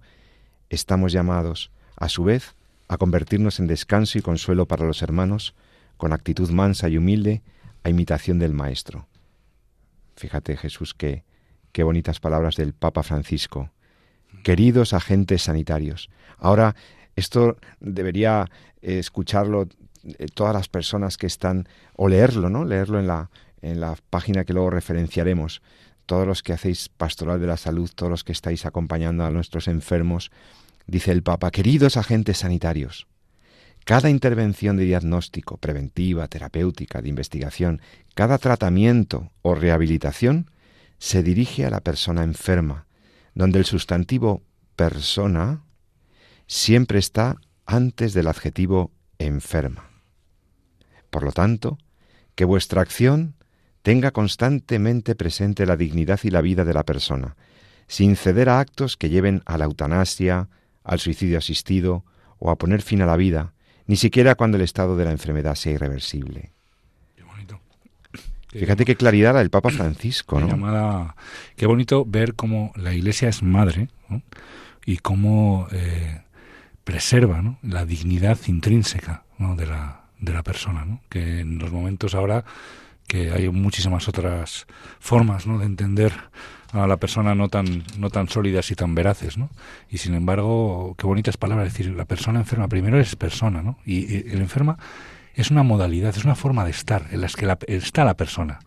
estamos llamados, a su vez, a convertirnos en descanso y consuelo para los hermanos, con actitud mansa y humilde, a imitación del Maestro. Fíjate, Jesús, que Qué bonitas palabras del Papa Francisco. Queridos agentes sanitarios. Ahora, esto debería escucharlo eh, todas las personas que están, o leerlo, ¿no? Leerlo en la, en la página que luego referenciaremos, todos los que hacéis pastoral de la salud, todos los que estáis acompañando a nuestros enfermos, dice el Papa, queridos agentes sanitarios, cada intervención de diagnóstico, preventiva, terapéutica, de investigación, cada tratamiento o rehabilitación se dirige a la persona enferma, donde el sustantivo persona siempre está antes del adjetivo enferma. Por lo tanto, que vuestra acción tenga constantemente presente la dignidad y la vida de la persona, sin ceder a actos que lleven a la eutanasia, al suicidio asistido o a poner fin a la vida, ni siquiera cuando el estado de la enfermedad sea irreversible. Fíjate qué claridad la del Papa Francisco, ¿no? llamada- qué bonito ver cómo la Iglesia es madre ¿no? y cómo eh, preserva ¿no? la dignidad intrínseca ¿no? de, la, de la persona. ¿no? Que en los momentos ahora que hay muchísimas otras formas ¿no? de entender a la persona no tan no tan sólidas y tan veraces, ¿no? Y sin embargo, qué bonitas palabras decir, la persona enferma primero es persona, ¿no? Y, y el enferma es una modalidad, es una forma de estar en las que la- está la persona.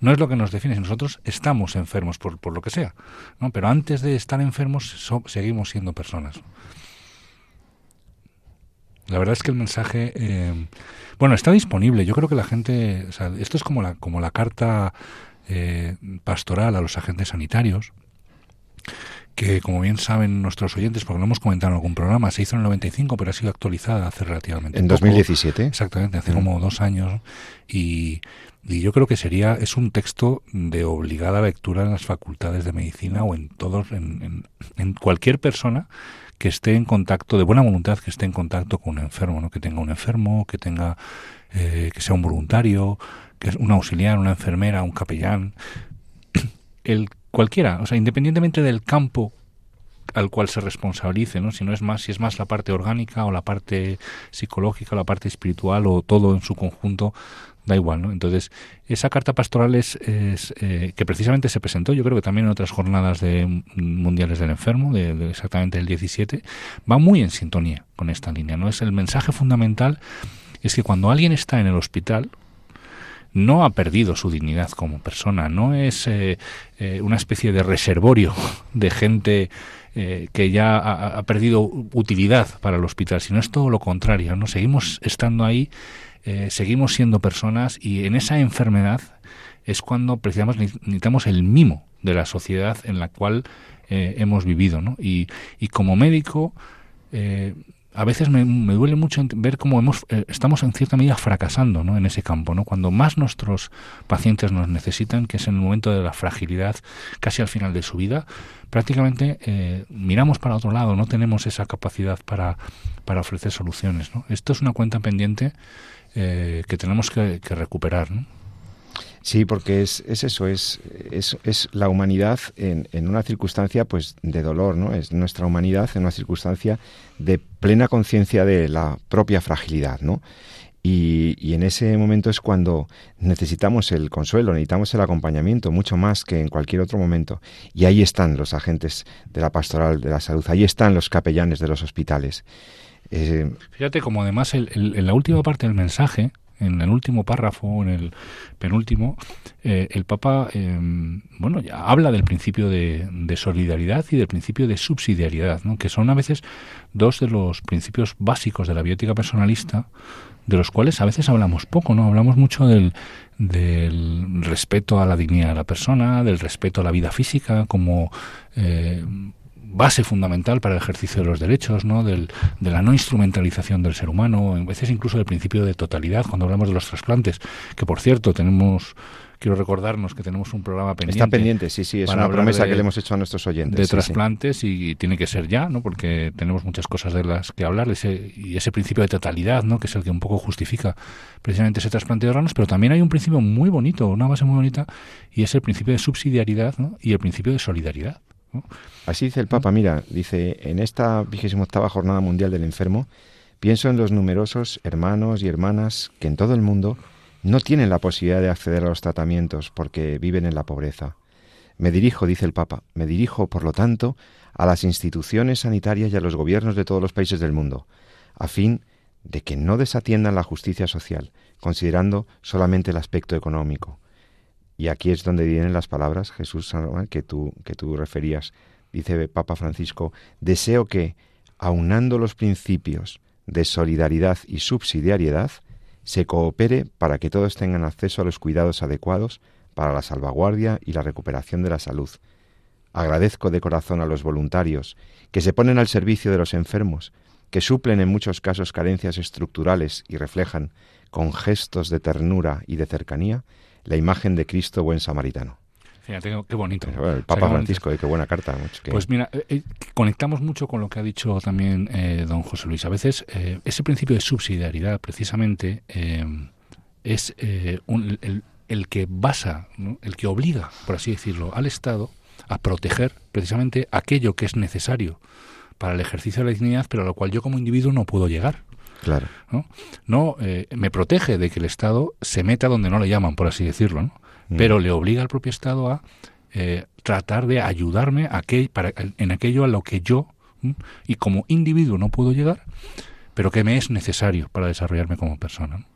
No es lo que nos define, nosotros estamos enfermos por, por lo que sea, ¿no? Pero antes de estar enfermos seguimos siendo personas. La verdad es que el mensaje, eh, bueno, está disponible. Yo creo que la gente, esto es como la como la carta eh, pastoral a los agentes sanitarios, que como bien saben nuestros oyentes, porque lo hemos comentado en algún programa, se hizo en el 95, pero ha sido actualizada hace relativamente En poco. 2017. Exactamente, hace como dos años. Y, y yo creo que sería, es un texto de obligada lectura en las facultades de medicina o en todos, en, en, en cualquier persona que esté en contacto, de buena voluntad, que esté en contacto con un enfermo, ¿no? que tenga un enfermo, que tenga, eh, que sea un voluntario, que es un auxiliar, una enfermera, un capellán, el cualquiera, o sea, independientemente del campo al cual se responsabilice, ¿no? Si no es más, si es más la parte orgánica o la parte psicológica o la parte espiritual o todo en su conjunto, da igual, ¿no? Entonces, esa carta pastoral es, es, eh, que precisamente se presentó, yo creo que también en otras jornadas de mundiales del enfermo, de, exactamente el 17, va muy en sintonía con esta línea, ¿no? Es el mensaje fundamental es que cuando alguien está en el hospital, no ha perdido su dignidad como persona, no es eh, eh, una especie de reservorio de gente eh, que ya ha, perdido utilidad para el hospital, sino es todo lo contrario, ¿no? Seguimos estando ahí, seguimos siendo personas y en esa enfermedad es cuando precisamente necesitamos el mimo de la sociedad en la cual hemos vivido, ¿no? Y, y como médico a veces me, me, duele mucho ver cómo hemos, eh, estamos en cierta medida fracasando ¿no? en ese campo. ¿no? Cuando más nuestros pacientes nos necesitan, que es en el momento de la fragilidad, casi al final de su vida, prácticamente eh, miramos para otro lado, no tenemos esa capacidad para, para ofrecer soluciones. ¿no? Esto es una cuenta pendiente eh, que tenemos que, que recuperar. ¿no? Sí, porque es, es eso, es, es, es, la humanidad en, en, una circunstancia pues de dolor, ¿no? Es nuestra humanidad en una circunstancia de plena conciencia de la propia fragilidad, ¿no? Y, y, en ese momento es cuando necesitamos el consuelo, necesitamos el acompañamiento, mucho más que en cualquier otro momento. Y ahí están los agentes de la pastoral de la salud, ahí están los capellanes de los hospitales. Eh, Fíjate como además el, en la última parte del mensaje, en el último párrafo, en el penúltimo, eh, el Papa, eh, bueno, ya habla del principio de, de, solidaridad y del principio de subsidiariedad, que son a veces dos de los principios básicos de la biótica personalista, de los cuales a veces hablamos poco, ¿no? Hablamos mucho del, del respeto a la dignidad de la persona, del respeto a la vida física como eh, base fundamental para el ejercicio de los derechos, ¿no? Del, de la no instrumentalización del ser humano, a veces incluso del principio de totalidad, cuando hablamos de los trasplantes, que por cierto tenemos quiero recordarnos que tenemos un programa pendiente. Está pendiente, sí, sí, es una promesa de, que le hemos hecho a nuestros oyentes. De sí, trasplantes sí. y tiene que ser ya, ¿no? Porque tenemos muchas cosas de las que hablar ese, y ese principio de totalidad, ¿no? Que es el que un poco justifica precisamente ese trasplante de órganos, pero también hay un principio muy bonito, una base muy bonita, y es el principio de subsidiariedad ¿no? y el principio de solidaridad. ¿No? Así dice el Papa, mira, dice, en esta vigésima octava Jornada Mundial del Enfermo, pienso en los numerosos hermanos y hermanas que en todo el mundo no tienen la posibilidad de acceder a los tratamientos porque viven en la pobreza. Me dirijo, dice el Papa, me dirijo, por lo tanto, a las instituciones sanitarias y a los gobiernos de todos los países del mundo, a fin de que no desatiendan la justicia social, considerando solamente el aspecto económico. Y aquí es donde vienen las palabras, Jesús, que tú, que tú referías. Dice Papa Francisco, deseo que, aunando los principios de solidaridad y subsidiariedad, se coopere para que todos tengan acceso a los cuidados adecuados para la salvaguardia y la recuperación de la salud. Agradezco de corazón a los voluntarios que se ponen al servicio de los enfermos, que suplen en muchos casos carencias estructurales y reflejan, con gestos de ternura y de cercanía, la imagen de Cristo buen samaritano. Fíjate qué bonito. el Papa Francisco, eh, qué buena carta. Pues mira, eh, eh, conectamos mucho con lo que ha dicho también don José Luis. A veces ese principio de subsidiariedad, precisamente, es el, que basa, el que obliga, por así decirlo, al Estado a proteger precisamente aquello que es necesario para el ejercicio de la dignidad, pero a lo cual yo como individuo no puedo llegar. Claro. No, no me protege de que el Estado se meta donde no le llaman, por así decirlo. ¿no? Mm. pero le obliga al propio Estado a eh, tratar de ayudarme a para, en aquello a lo que yo y como individuo no puedo llegar, pero que me es necesario para desarrollarme como persona.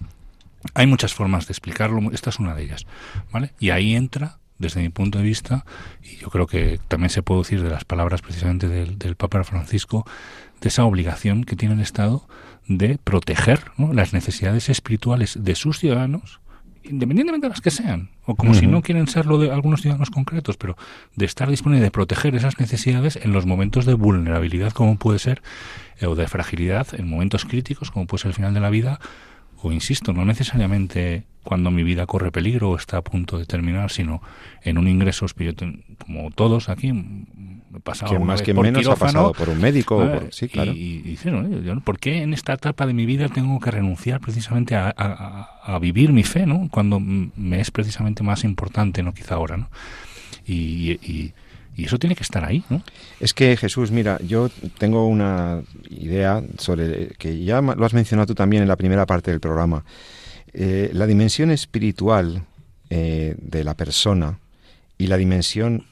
Hay muchas formas de explicarlo, esta es una de ellas, ¿vale? Y ahí entra, desde mi punto de vista, y yo creo que también se puede decir de las palabras precisamente del, del Papa Francisco, de esa obligación que tiene el Estado de proteger las necesidades espirituales de sus ciudadanos independientemente de las que sean, o como si no quieren serlo de algunos ciudadanos concretos, pero de estar disponible de proteger esas necesidades en los momentos de vulnerabilidad, como puede ser, eh, o de fragilidad, en momentos críticos, como puede ser el final de la vida, o insisto, no necesariamente cuando mi vida corre peligro o está a punto de terminar, sino en un ingreso, como todos aquí, pasado más que menos ha pasado por un médico. por, sí, claro. Y, y, ¿por qué en esta etapa de mi vida tengo que renunciar precisamente a, a, vivir mi fe, ¿no? Cuando me es precisamente más importante, ¿no? Quizá ahora, ¿no? y, y eso tiene que estar ahí, ¿no? Es que Jesús, mira, yo tengo una idea sobre que ya lo has mencionado tú también en la primera parte del programa. Eh, la dimensión espiritual eh, de la persona y la dimensión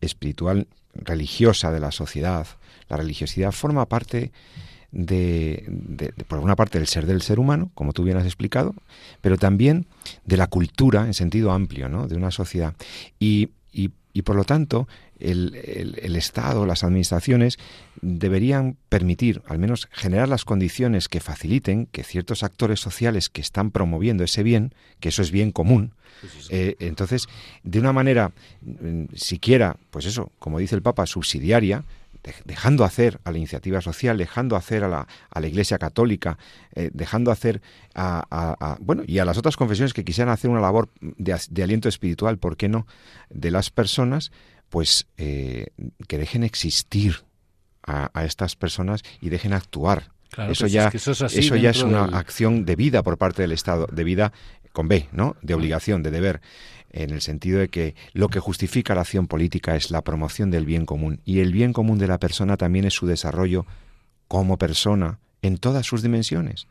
espiritual religiosa de la sociedad, la religiosidad forma parte de, por una parte del ser del ser humano, como tú bien has explicado, pero también de la cultura en sentido amplio, ¿no? De una sociedad. Y y por lo tanto el, el, Estado, las administraciones deberían permitir, al menos generar las condiciones que faciliten que ciertos actores sociales que están promoviendo ese bien, que eso es bien común, eh, entonces, de una manera mm, siquiera, pues eso, como dice el Papa, subsidiaria, dejando hacer a la iniciativa social, dejando hacer a la, a la Iglesia Católica, eh, dejando hacer a, bueno y a las otras confesiones que quisieran hacer una labor de, aliento espiritual, ¿por qué no? De las personas, pues eh, que dejen existir a, estas personas y dejen actuar. eso, ya, eso, ya es una acción de vida por parte del Estado, de vida con B, ¿no? De obligación, de deber en el sentido de que lo que justifica la acción política es la promoción del bien común y el bien común de la persona también es su desarrollo como persona en todas sus dimensiones.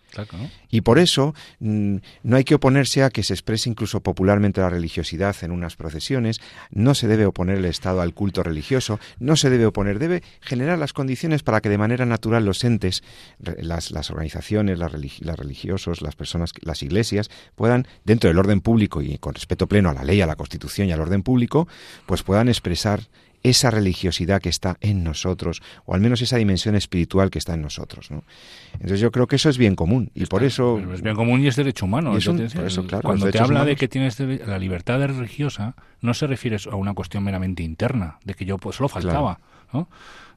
Y por eso mm, no hay que oponerse a que se exprese incluso popularmente la religiosidad en unas procesiones, no se debe oponer el Estado al culto religioso, no se debe oponer, debe generar las condiciones para que de manera natural los entes, las, las organizaciones, las, religiosos, las personas, las iglesias, puedan, dentro del orden público y con respeto pleno a la ley, a la Constitución y al orden público, pues puedan expresar esa religiosidad que está en nosotros, o al menos esa dimensión espiritual que está en nosotros. ¿no? Entonces yo creo que eso es bien común y por eso... es bien común y es derecho humano. cuando te habla de que tienes la libertad religiosa, no se refiere a una cuestión meramente interna, de que yo pues lo faltaba, ¿no?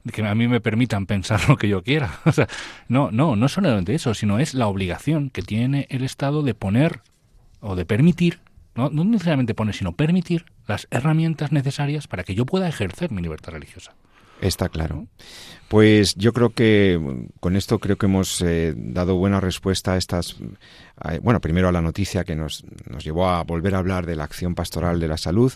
de que a mí me permitan pensar lo que yo quiera. O sea, no, no, no solamente eso, sino es la obligación que tiene el Estado de poner o de permitir no, no necesariamente poner, sino permitir las herramientas necesarias para que yo pueda ejercer mi libertad religiosa. Está claro. Pues yo creo que con esto creo que hemos eh, dado buena respuesta a estas, bueno, primero a la noticia que nos, nos, llevó a volver a hablar de la acción pastoral de la salud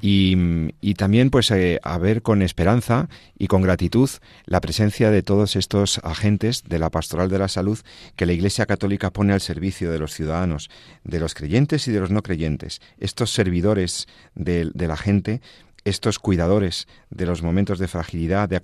y, y también pues eh, a ver con esperanza y con gratitud la presencia de todos estos agentes de la pastoral de la salud que la Iglesia Católica pone al servicio de los ciudadanos, de los creyentes y de los no creyentes. Estos servidores de, de la gente estos cuidadores de los momentos de fragilidad, de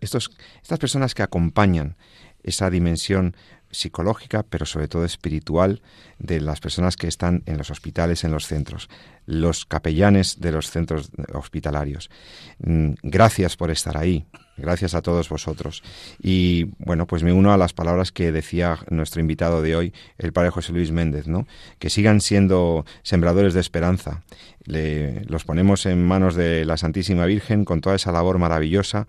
estos, estas personas que acompañan esa dimensión psicológica, pero sobre todo espiritual de las personas que están en los hospitales, en los centros, los capellanes de los centros hospitalarios. Mm, gracias por estar ahí. Gracias a todos vosotros. Y bueno, pues me uno a las palabras que decía nuestro invitado de hoy, el padre José Luis Méndez, ¿no? Que sigan siendo sembradores de esperanza. Le, los ponemos en manos de la Santísima Virgen con toda esa labor maravillosa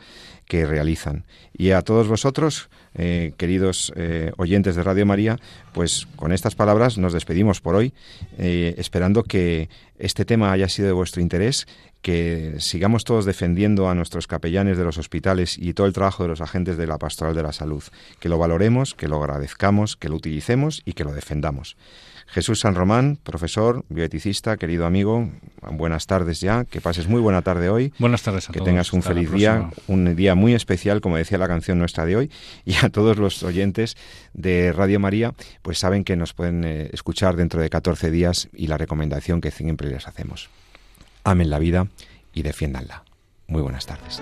que realizan. Y a todos vosotros, eh, queridos eh, oyentes de Radio María, pues con estas palabras nos despedimos por hoy, eh, esperando que este tema haya sido de vuestro interés, que sigamos todos defendiendo a nuestros capellanes de los hospitales y todo el trabajo de los agentes de la pastoral de la salud, que lo valoremos, que lo agradezcamos, que lo utilicemos y que lo defendamos. Jesús San Román, profesor, bioeticista, querido amigo, buenas tardes ya, que pases muy buena tarde hoy. Buenas tardes a que tengas un feliz día, un día muy especial, como decía la canción nuestra de hoy, y a todos los oyentes de Radio María, pues saben que nos pueden eh, escuchar dentro de 14 días y la recomendación que siempre les hacemos. Amen la vida y defiéndanla. Muy buenas tardes.